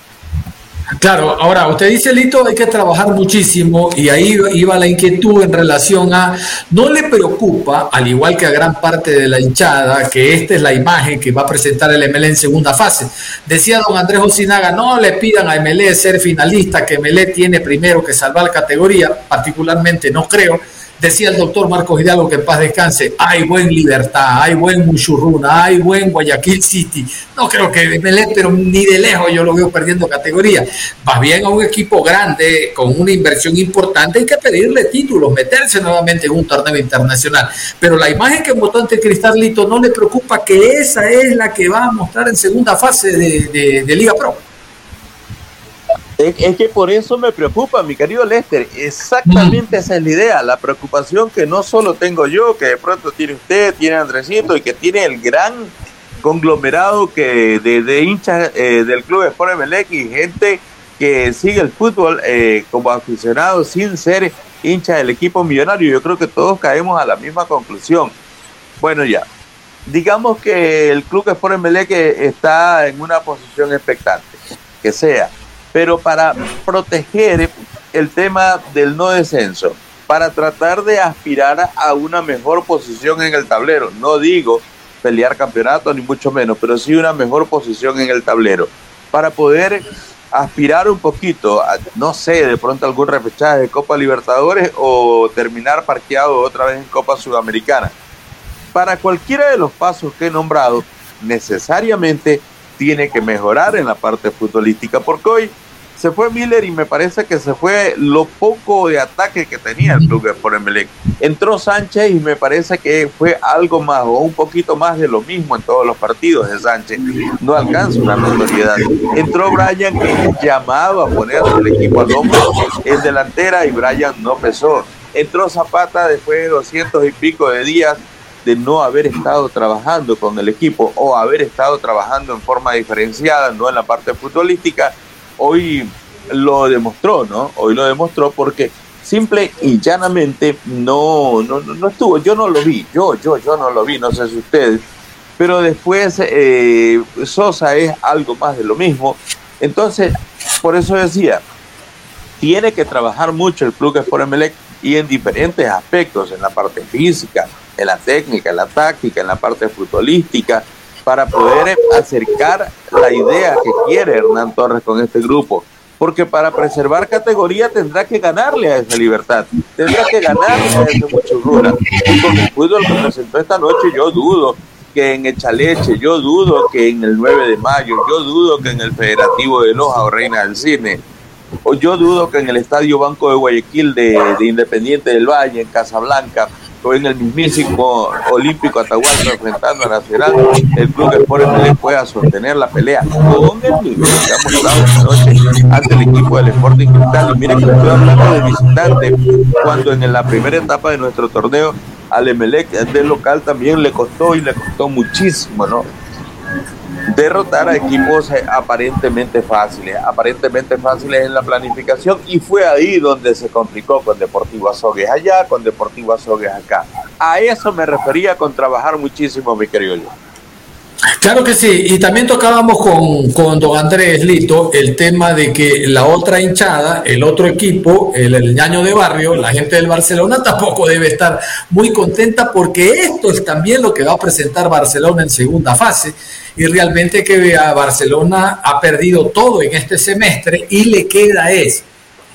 Claro, ahora usted dice, Lito, hay que trabajar muchísimo y ahí iba la inquietud en relación a, no le preocupa, al igual que a gran parte de la hinchada, que esta es la imagen que va a presentar el MLE en segunda fase. Decía don Andrés Osinaga, no le pidan a MLE ser finalista, que MLE tiene primero que salvar categoría, particularmente no creo Decía el doctor Marcos Hidalgo que en paz descanse, hay buen Libertad, hay buen Muchurruna, hay buen Guayaquil City. No creo que Melé, pero ni de lejos yo lo veo perdiendo categoría. Va bien a un equipo grande, con una inversión importante, hay que pedirle títulos, meterse nuevamente en un torneo internacional. Pero la imagen que mostró ante Cristalito no le preocupa que esa es la que va a mostrar en segunda fase de, de Liga Pro. Es, que por eso me preocupa, mi querido Lester. Exactamente esa es la idea. La preocupación que no solo tengo yo, que de pronto tiene usted, tiene Andresito y que tiene el gran conglomerado que de, hinchas eh, del club de Sport Emelec y gente que sigue el fútbol eh, como aficionado sin ser hincha del equipo millonario. Yo creo que todos caemos a la misma conclusión. Bueno, ya. Digamos que el club de Sport Emelec está en una posición expectante, que sea pero para proteger el tema del no descenso, para tratar de aspirar a una mejor posición en el tablero. No digo pelear campeonato ni mucho menos, pero sí una mejor posición en el tablero, para poder aspirar un poquito no sé, de pronto algún repechaje de Copa Libertadores o terminar parqueado otra vez en Copa Sudamericana. Para cualquiera de los pasos que he nombrado, necesariamente tiene que mejorar en la parte futbolística, porque hoy se fue Miller y me parece que se fue lo poco de ataque que tenía el club por Emelec. Entró Sánchez y me parece que fue algo más o un poquito más de lo mismo en todos los partidos de Sánchez. No alcanza una notoriedad. Entró Brian que llamado a poner el equipo al hombro en delantera y Brian no pesó. Entró Zapata después de doscientos y pico de días de no haber estado trabajando con el equipo o haber estado trabajando en forma diferenciada, no en la parte futbolística hoy lo demostró, ¿no? Hoy lo demostró porque simple y llanamente no, no, no estuvo, yo no lo vi, yo, yo, yo no lo vi, no sé si ustedes, pero después eh, Sosa es algo más de lo mismo. Entonces, por eso decía, tiene que trabajar mucho el Club Sport Emelec y en diferentes aspectos, en la parte física, en la técnica, en la táctica, en la parte futbolística, para poder acercar la idea que quiere Hernán Torres con este grupo. Porque para preservar categoría tendrá que ganarle a esa libertad, tendrá que ganarle a ese muchurruna. Y con el fútbol que presentó esta noche, yo dudo que en Echaleche, yo dudo que en el 9 de mayo, yo dudo que en el Federativo de Loja o Reina del Cine, o yo dudo que en el Estadio Banco de Guayaquil de, de Independiente del Valle, en Casablanca, en el mismísimo Olímpico Atahualpa enfrentando a Nacional, el club Sport le pueda sostener la pelea con el nivel que esta noche ante el equipo del Sporting Cristal. Y miren que estoy hablando de visitante, cuando en la primera etapa de nuestro torneo al Emelec del local también le costó y le costó muchísimo, ¿no? Derrotar a equipos eh, aparentemente fáciles, aparentemente fáciles en la planificación y fue ahí donde se complicó con Deportivo Azogues allá, con Deportivo Azogues acá. A eso me refería con trabajar muchísimo, mi querido Claro que sí, y también tocábamos con, con don Andrés Lito el tema de que la otra hinchada, el otro equipo, el, el ñaño de barrio, la gente del Barcelona [LAUGHS] tampoco debe estar muy contenta porque esto es también lo que va a presentar Barcelona en segunda fase. Y realmente que Barcelona ha perdido todo en este semestre y le queda es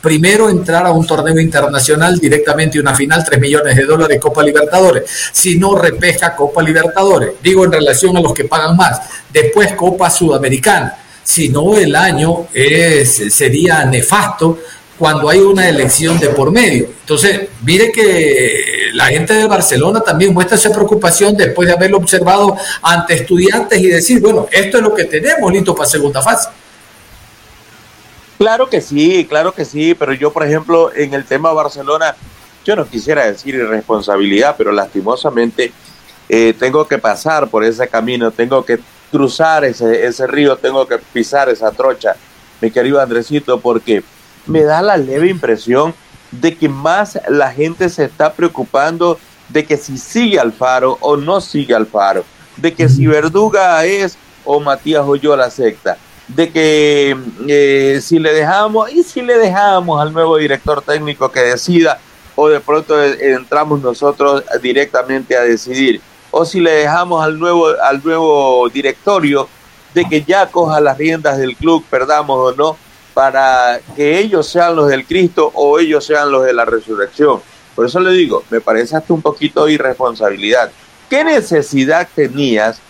primero entrar a un torneo internacional directamente una final, 3 millones de dólares Copa Libertadores. Si no repesca Copa Libertadores, digo en relación a los que pagan más. Después Copa Sudamericana. Si no, el año es, sería nefasto cuando hay una elección de por medio. Entonces, mire que la gente de Barcelona también muestra esa preocupación después de haberlo observado ante estudiantes y decir, bueno, esto es lo que tenemos listo para segunda fase. Claro que sí, claro que sí, pero yo, por ejemplo, en el tema Barcelona, yo no quisiera decir irresponsabilidad, pero lastimosamente eh, tengo que pasar por ese camino, tengo que cruzar ese, ese río, tengo que pisar esa trocha, mi querido Andresito, porque me da la leve impresión de que más la gente se está preocupando de que si sigue Alfaro o no sigue Alfaro, de que si Verduga es o Matías la secta de que eh, si le dejamos, y si le dejamos al nuevo director técnico que decida, o de pronto eh, entramos nosotros directamente a decidir, o si le dejamos al nuevo, al nuevo directorio de que ya coja las riendas del club, perdamos o no, para que ellos sean los del Cristo o ellos sean los de la resurrección. Por eso le digo, me parece hasta un poquito irresponsabilidad. ¿Qué necesidad tenías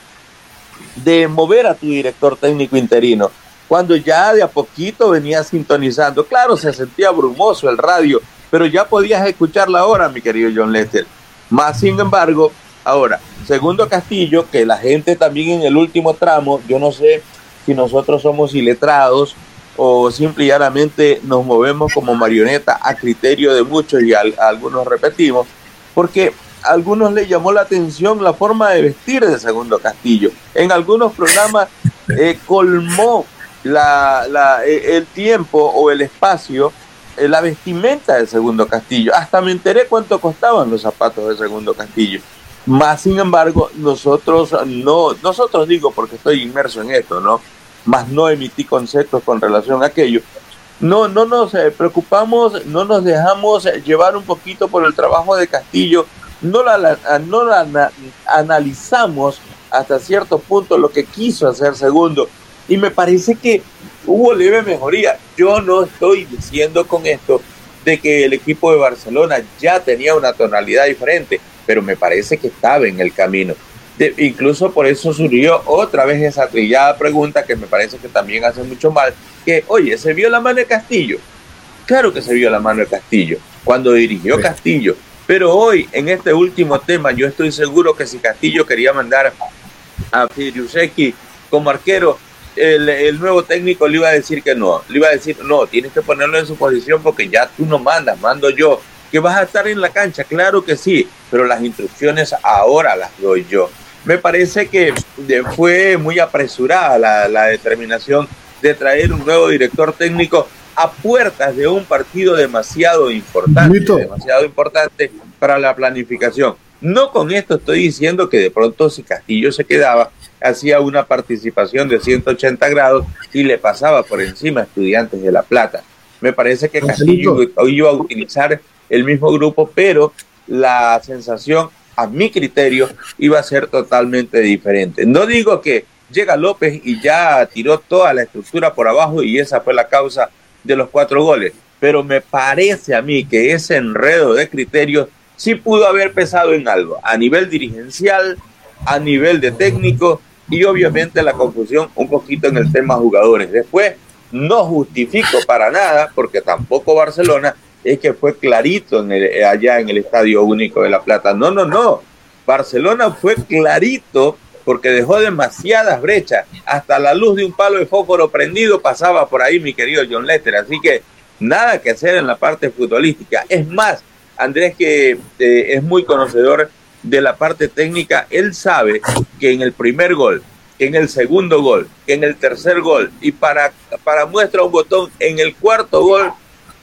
de mover a tu director técnico interino. Cuando ya de a poquito venía sintonizando, claro, se sentía brumoso el radio, pero ya podías escucharla ahora, mi querido John Lester. Más sin embargo, ahora, segundo Castillo, que la gente también en el último tramo, yo no sé si nosotros somos iletrados o simplemente nos movemos como marioneta a criterio de muchos y algunos repetimos, porque algunos le llamó la atención la forma de vestir de Segundo Castillo. En algunos programas [LAUGHS] eh, colmó la, eh, el tiempo o el espacio, eh, la vestimenta de Segundo Castillo. Hasta me enteré cuánto costaban los zapatos de Segundo Castillo. Más sin embargo, nosotros no, nosotros digo porque estoy inmerso en esto, ¿no? Más no emití conceptos con relación a aquello. No, no nos preocupamos, no nos dejamos llevar un poquito por el trabajo de Castillo no la, no la analizamos hasta cierto punto lo que quiso hacer segundo. Y me parece que hubo leve mejoría. Yo no estoy diciendo con esto de que el equipo de Barcelona ya tenía una tonalidad diferente, pero me parece que estaba en el camino. incluso por eso surgió otra vez esa trillada pregunta que me parece que también hace mucho mal, que, oye, ¿se vio la mano de Castillo? Claro que se vio la mano de Castillo. Cuando dirigió Castillo pero hoy, en este último tema, yo estoy seguro que si Castillo quería mandar a Firiuseki como arquero, el, nuevo técnico le iba a decir que no. Le iba a decir, no, tienes que ponerlo en su posición porque ya tú no mandas, mando yo. ¿Que vas a estar en la cancha? Claro que sí, pero las instrucciones ahora las doy yo. Me parece que fue muy apresurada la, la determinación de traer un nuevo director técnico a puertas de un partido demasiado importante, demasiado importante para la planificación. No con esto estoy diciendo que de pronto si Castillo se quedaba, hacía una participación de 180 grados y le pasaba por encima a estudiantes de La Plata. Me parece que Castillo iba a utilizar el mismo grupo, pero la sensación, a mi criterio, iba a ser totalmente diferente. No digo que llega López y ya tiró toda la estructura por abajo y esa fue la causa de los cuatro goles. Pero me parece a mí que ese enredo de criterios sí pudo haber pesado en algo, a nivel dirigencial, a nivel de técnico y obviamente la confusión un poquito en el tema jugadores. Después, no justifico para nada, porque tampoco Barcelona es que fue clarito en allá en el Estadio Único de La Plata. No, no, no. Barcelona fue clarito porque dejó demasiadas brechas. Hasta la luz de un palo de fósforo prendido pasaba por ahí mi querido John Lester. Así que nada que hacer en la parte futbolística. Es más, Andrés que eh, es muy conocedor de la parte técnica, él sabe que en el primer gol, en el segundo gol, en el tercer gol y para, para muestra un botón, en el cuarto gol,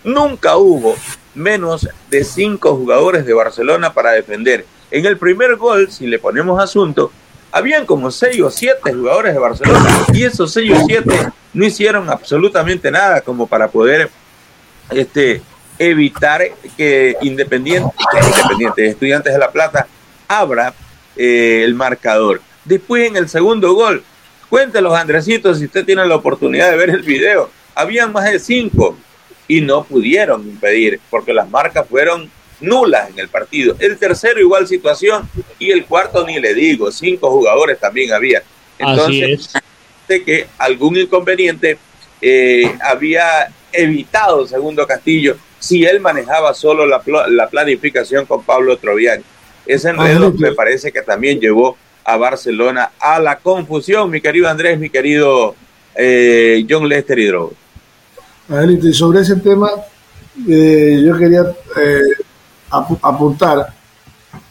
nunca hubo menos de cinco jugadores de Barcelona para defender. En el primer gol, si le ponemos asunto, habían como seis o siete jugadores de Barcelona y esos seis o siete no hicieron absolutamente nada como para poder este, evitar que Independiente, Estudiantes de La Plata, abra eh, el marcador. Después en el segundo gol, cuéntelos Andresito si usted tiene la oportunidad de ver el video, habían más de cinco y no pudieron impedir porque las marcas fueron nulas en el partido. El tercero igual situación y el cuarto ni le digo, cinco jugadores también había. Entonces, de que algún inconveniente eh, había evitado Segundo Castillo si él manejaba solo la, la planificación con Pablo Troviani. Ese enredo me parece que también llevó a Barcelona a la confusión, mi querido Andrés, mi querido eh, John Lester Hidrogo. y sobre ese tema, eh, yo quería apuntar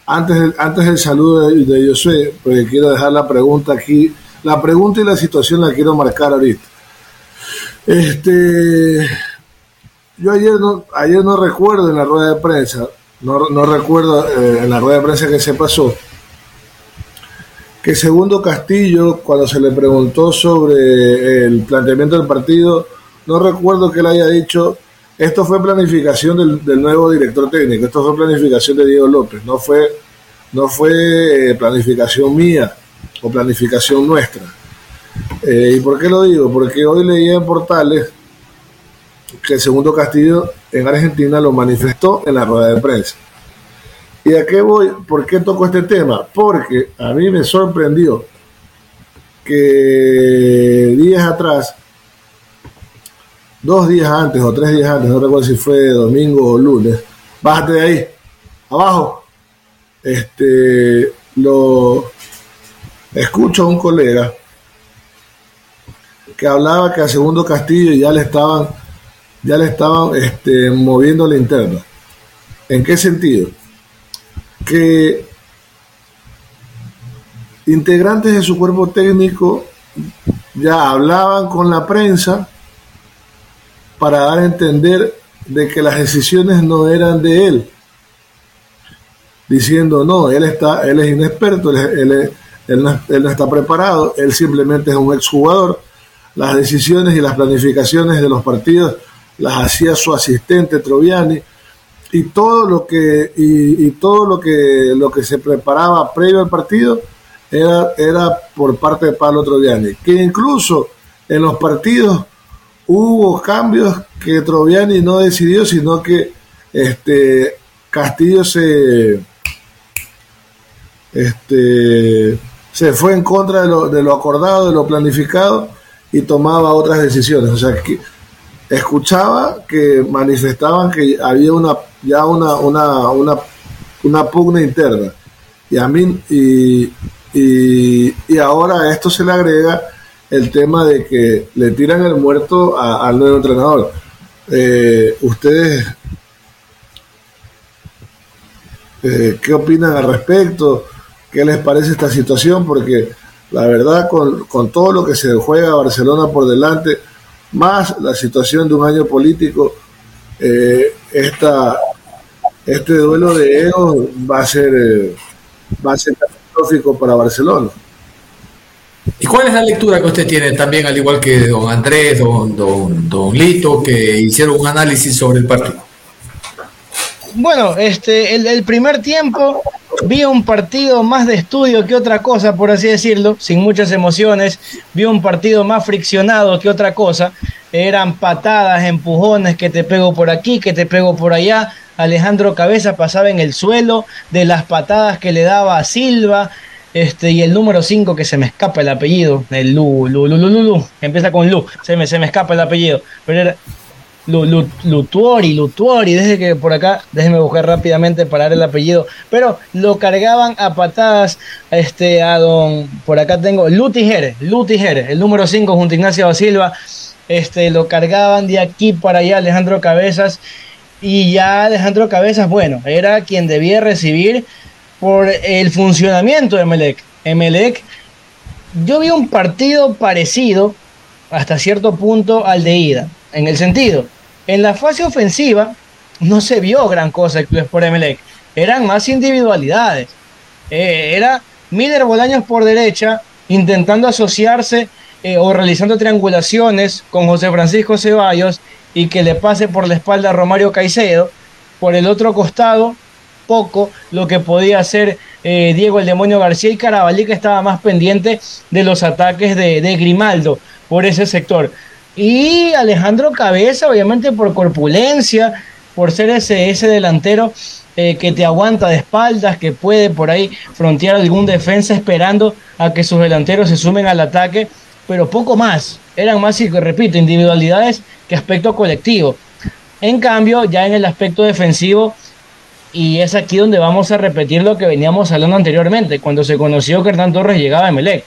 antes del, antes del saludo de, de Josué, porque quiero dejar la pregunta aquí. La pregunta y la situación la quiero marcar ahorita. Este, yo ayer no, ayer no recuerdo en la rueda de prensa, no, no recuerdo eh, en la rueda de prensa que se pasó, que segundo Castillo, cuando se le preguntó sobre el planteamiento del partido, no recuerdo que él haya dicho esto fue planificación del, nuevo director técnico, esto fue planificación de Diego López, no fue, no fue eh, planificación mía o planificación nuestra. Eh, ¿Y por qué lo digo? Porque hoy leía en portales que el segundo Castillo en Argentina lo manifestó en la rueda de prensa. ¿Y a qué voy? ¿Por qué toco este tema? Porque a mí me sorprendió que días atrás dos días antes o tres días antes, no recuerdo si fue domingo o lunes, bájate de ahí, abajo, este, lo escucho a un colega que hablaba que a Segundo Castillo ya le estaban, ya le estaban este, moviendo la interna. ¿En qué sentido? Que integrantes de su cuerpo técnico ya hablaban con la prensa para dar a entender de que las decisiones no eran de él, diciendo no, él está, él es inexperto, él, no, está preparado, él simplemente es un exjugador. Las decisiones y las planificaciones de los partidos las hacía su asistente Troviani y todo lo que y, todo lo que lo que se preparaba previo al partido era, era por parte de Pablo Troviani, que incluso en los partidos hubo cambios que Troviani no decidió, sino que este Castillo se este se fue en contra de lo, de lo acordado, de lo planificado y tomaba otras decisiones. O sea, que escuchaba que manifestaban que había una ya una una una, una pugna interna. Y a mí y, y, y ahora a esto se le agrega el tema de que le tiran el muerto al nuevo entrenador. Eh, ¿Ustedes eh, qué opinan al respecto? ¿Qué les parece esta situación? Porque la verdad, con, todo lo que se juega Barcelona por delante, más la situación de un año político, eh, este duelo de egos va a ser, va a ser catastrófico para Barcelona. ¿Y cuál es la lectura que usted tiene también, al igual que don Andrés, don, don, Lito, que hicieron un análisis sobre el partido? Bueno, este, el, primer tiempo vi un partido más de estudio que otra cosa, por así decirlo, sin muchas emociones. Vi un partido más friccionado que otra cosa. Eran patadas, empujones, que te pego por aquí, que te pego por allá. Alejandro Cabeza pasaba en el suelo de las patadas que le daba a Silva. Este, y el número 5 que se me escapa el apellido, el Lu, Lu, Lu, Lu, Lu, que empieza con Lu, se me, se me escapa el apellido, pero era Lu, Lu, Lutuori, Lutuori, desde que por acá, déjenme buscar rápidamente para el apellido, pero lo cargaban a patadas este, a don, por acá tengo, Lu Tijeres, Lu Tijeres, el número 5 junto a Ignacio Silva, este, lo cargaban de aquí para allá Alejandro Cabezas, y ya Alejandro Cabezas, bueno, era quien debía recibir por el funcionamiento de Emelec. Emelec, yo vi un partido parecido hasta cierto punto al de ida, en el sentido, en la fase ofensiva no se vio gran cosa por Emelec, eran más individualidades, eh, era Miller Bolaños por derecha, intentando asociarse eh, o realizando triangulaciones con José Francisco Ceballos y que le pase por la espalda a Romario Caicedo. Por el otro costado, poco lo que podía hacer eh, Diego el Demonio García y Carabalí que estaba más pendiente de los ataques de, Grimaldo por ese sector. Y Alejandro Cabeza, obviamente por corpulencia, por ser ese, ese delantero eh, que te aguanta de espaldas, que puede por ahí frontear algún defensa esperando a que sus delanteros se sumen al ataque, pero poco más. Eran más, y repito, individualidades que aspecto colectivo. En cambio, ya en el aspecto defensivo, y es aquí donde vamos a repetir lo que veníamos hablando anteriormente, cuando se conoció que Hernán Torres llegaba a Melec.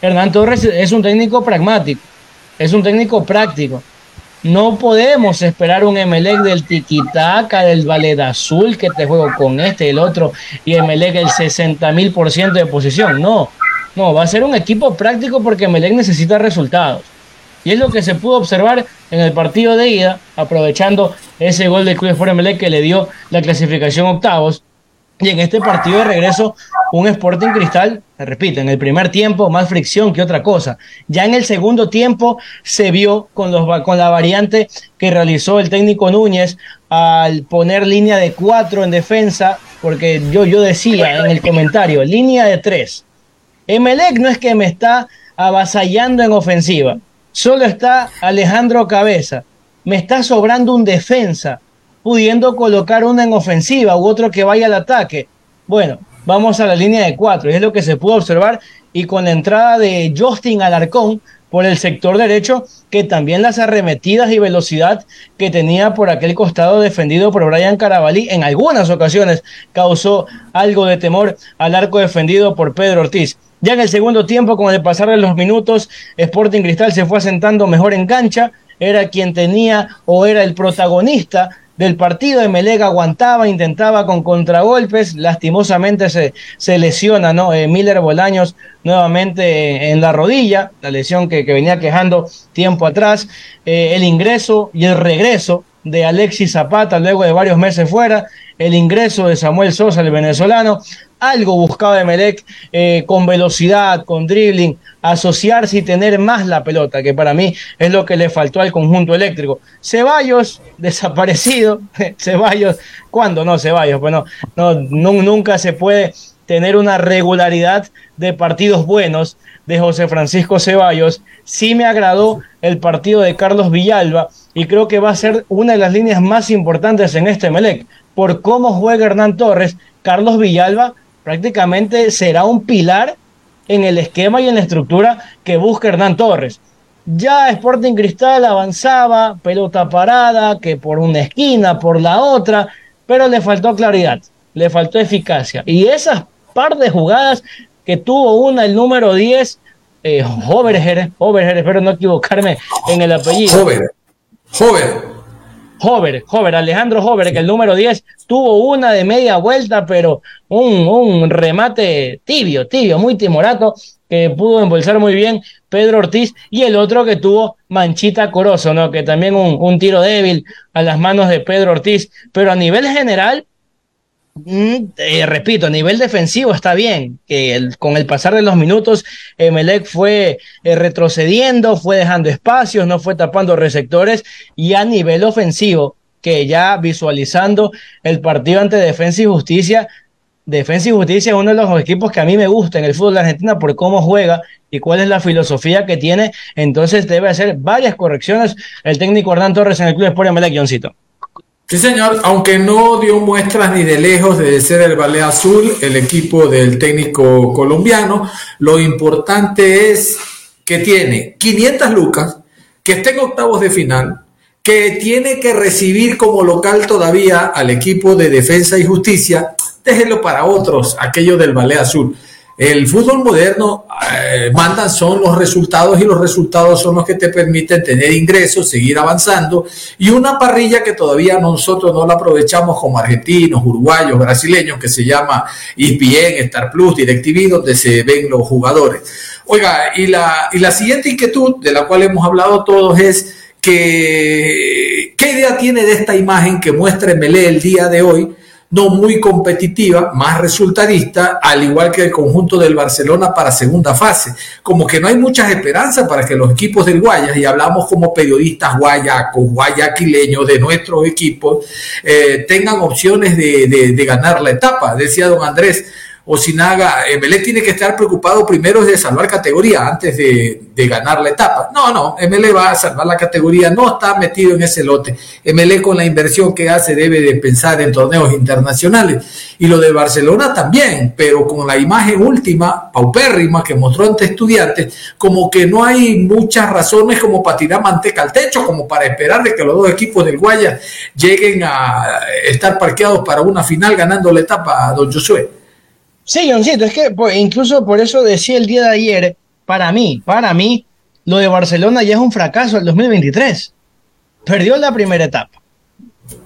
Hernán Torres es un técnico pragmático, es un técnico práctico. No podemos esperar un Emelec del tiquitaca, del Valet Azul, que te juego con este y el otro, y Emelec el 60 mil por ciento de posición. No, no, va a ser un equipo práctico porque Emelec necesita resultados. Y es lo que se pudo observar en el partido de ida, aprovechando ese gol del Club Sport que le dio la clasificación octavos. Y en este partido de regreso, un Sporting Cristal, repito, en el primer tiempo más fricción que otra cosa. Ya en el segundo tiempo se vio con, los, la variante que realizó el técnico Núñez al poner línea de cuatro en defensa, porque yo, yo decía en el comentario, línea de tres. Emelec no es que me está avasallando en ofensiva, solo está Alejandro Cabeza, me está sobrando un defensa pudiendo colocar una en ofensiva u otro que vaya al ataque. Bueno, vamos a la línea de cuatro, y es lo que se pudo observar, y con la entrada de Justin Alarcón por el sector derecho, que también las arremetidas y velocidad que tenía por aquel costado defendido por Brian Carabalí en algunas ocasiones causó algo de temor al arco defendido por Pedro Ortiz. Ya en el segundo tiempo, con el pasar de los minutos, Sporting Cristal se fue asentando mejor en cancha, era quien tenía o era el protagonista del partido. de Melega aguantaba, intentaba con contragolpes, lastimosamente se, se lesiona, ¿no? Eh, Miller Bolaños nuevamente en la rodilla, la lesión que, venía quejando tiempo atrás, eh, el ingreso y el regreso de Alexis Zapata luego de varios meses fuera, el ingreso de Samuel Sosa, el venezolano, algo buscaba Emelec eh, con velocidad, con dribbling, asociarse y tener más la pelota, que para mí es lo que le faltó al conjunto eléctrico. Ceballos, [LAUGHS] desaparecido. [LAUGHS] Ceballos, ¿cuándo no Ceballos? Bueno, no, nunca se puede tener una regularidad de partidos buenos de José Francisco Ceballos. Sí me agradó el partido de Carlos Villalba y creo que va a ser una de las líneas más importantes en este Melec. Por cómo juega Hernán Torres, Carlos Villalba prácticamente será un pilar en el esquema y en la estructura que busca Hernán Torres. Ya Sporting Cristal avanzaba, pelota parada, que por una esquina, por la otra, pero le faltó claridad, le faltó eficacia. Y esas par de jugadas que tuvo una el número 10, eh, Hoverger, espero no equivocarme en el apellido. Hover, Hover. Hover, Hover, Alejandro Hover, que el número 10 tuvo una de media vuelta, pero un, un remate tibio, tibio, muy timorato, que pudo embolsar muy bien Pedro Ortiz, y el otro que tuvo Manchita Corozo, ¿no? Que también un, un tiro débil a las manos de Pedro Ortiz, pero a nivel general, eh, repito, a nivel defensivo está bien, que con el pasar de los minutos, Emelec fue eh, retrocediendo, fue dejando espacios, no fue tapando receptores, y a nivel ofensivo, que ya visualizando el partido ante Defensa y Justicia, Defensa y Justicia es uno de los equipos que a mí me gusta en el fútbol de Argentina por cómo juega y cuál es la filosofía que tiene, entonces debe hacer varias correcciones el técnico Hernán Torres en el Club Sport Emelec, Johncito. Sí, señor, aunque no dio muestras ni de lejos de ser el ballet azul, el equipo del técnico colombiano, lo importante es que tiene 500 lucas, que esté en octavos de final, que tiene que recibir como local todavía al equipo de defensa y justicia, déjenlo para otros, aquello del ballet azul. El fútbol moderno eh, manda son los resultados y los resultados son los que te permiten tener ingresos, seguir avanzando y una parrilla que todavía nosotros no la aprovechamos como argentinos, uruguayos, brasileños, que se llama ESPN, Star Plus, DirecTV, donde se ven los jugadores. Oiga, y la, y la siguiente inquietud de la cual hemos hablado todos es que, ¿qué idea tiene de esta imagen que muestra Melé el día de hoy? No muy competitiva, más resultadista, al igual que el conjunto del Barcelona para segunda fase. Como que no hay muchas esperanzas para que los equipos del Guayas, y hablamos como periodistas guayacos, guayaquileños de nuestros equipos, eh, tengan opciones de, de ganar la etapa. Decía don Andrés, Osinaga, MLE tiene que estar preocupado primero de salvar categoría antes de, ganar la etapa. No, no, MLE va a salvar la categoría, no está metido en ese lote. MLE con la inversión que hace debe de pensar en torneos internacionales. Y lo de Barcelona también, pero con la imagen última, paupérrima, que mostró ante estudiantes, como que no hay muchas razones como para tirar manteca al techo, como para esperar de que los dos equipos del Guaya lleguen a estar parqueados para una final ganando la etapa a Don Josué. Sí, Johncito, es que incluso por eso decía el día de ayer, para mí, para mí, lo de Barcelona ya es un fracaso el 2023. Perdió la primera etapa.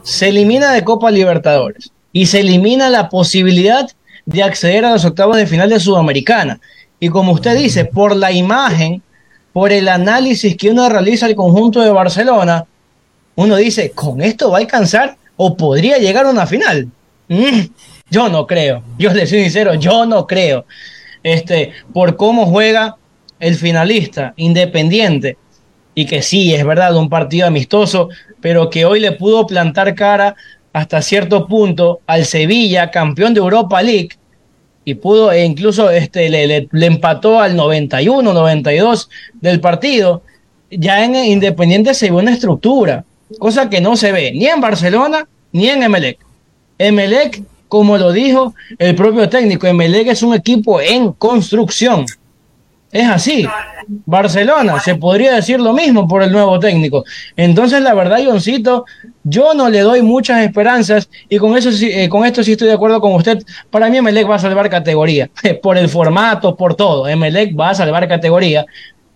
Se elimina de Copa Libertadores y se elimina la posibilidad de acceder a los octavos de final de Sudamericana. Y como usted dice, por la imagen, por el análisis que uno realiza al conjunto de Barcelona, uno dice, ¿con esto va a alcanzar o podría llegar a una final? Mm, yo no creo. Yo le soy sincero, yo no creo. Este, por cómo juega el finalista independiente y que sí, es verdad, un partido amistoso, pero que hoy le pudo plantar cara hasta cierto punto al Sevilla, campeón de Europa League, y pudo, e incluso este, le, le, empató al 91, 92 del partido. Ya en Independiente se ve una estructura, cosa que no se ve ni en Barcelona ni en Emelec. Emelec como lo dijo el propio técnico, Emelec es un equipo en construcción. Es así. Barcelona, se podría decir lo mismo por el nuevo técnico. Entonces, la verdad, Ioncito, yo no le doy muchas esperanzas y con, eso, eh, con esto sí estoy de acuerdo con usted. Para mí, Emelec va a salvar categoría, [LAUGHS] por el formato, por todo. Emelec va a salvar categoría.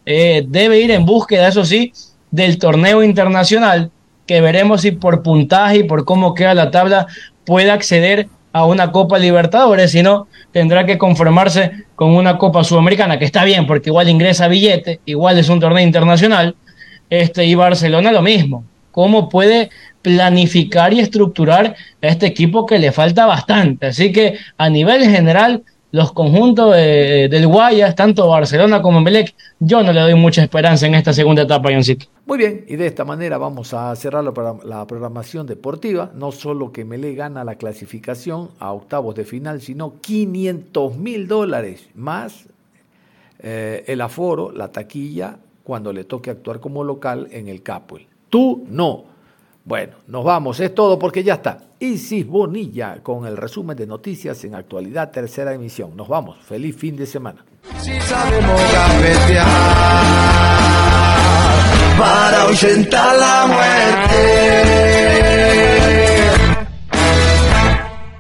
Eh, debe ir en búsqueda, eso sí, del torneo internacional, que veremos si por puntaje y por cómo queda la tabla puede acceder a una Copa Libertadores, sino tendrá que conformarse con una Copa Sudamericana, que está bien, porque igual ingresa billete, igual es un torneo internacional, este, y Barcelona lo mismo. ¿Cómo puede planificar y estructurar a este equipo que le falta bastante? Así que a nivel general, los conjuntos del Guayas, tanto Barcelona como Melec, yo no le doy mucha esperanza en esta segunda etapa, Johncito. Muy bien, y de esta manera vamos a cerrar la, programación deportiva. No solo que Melec gana la clasificación a octavos de final, sino 500 mil dólares más eh, el aforo, la taquilla, cuando le toque actuar como local en el Capuel. Tú no. Bueno, nos vamos, es todo porque ya está. Isis Bonilla con el resumen de noticias en actualidad, tercera emisión. Nos vamos, feliz fin de semana.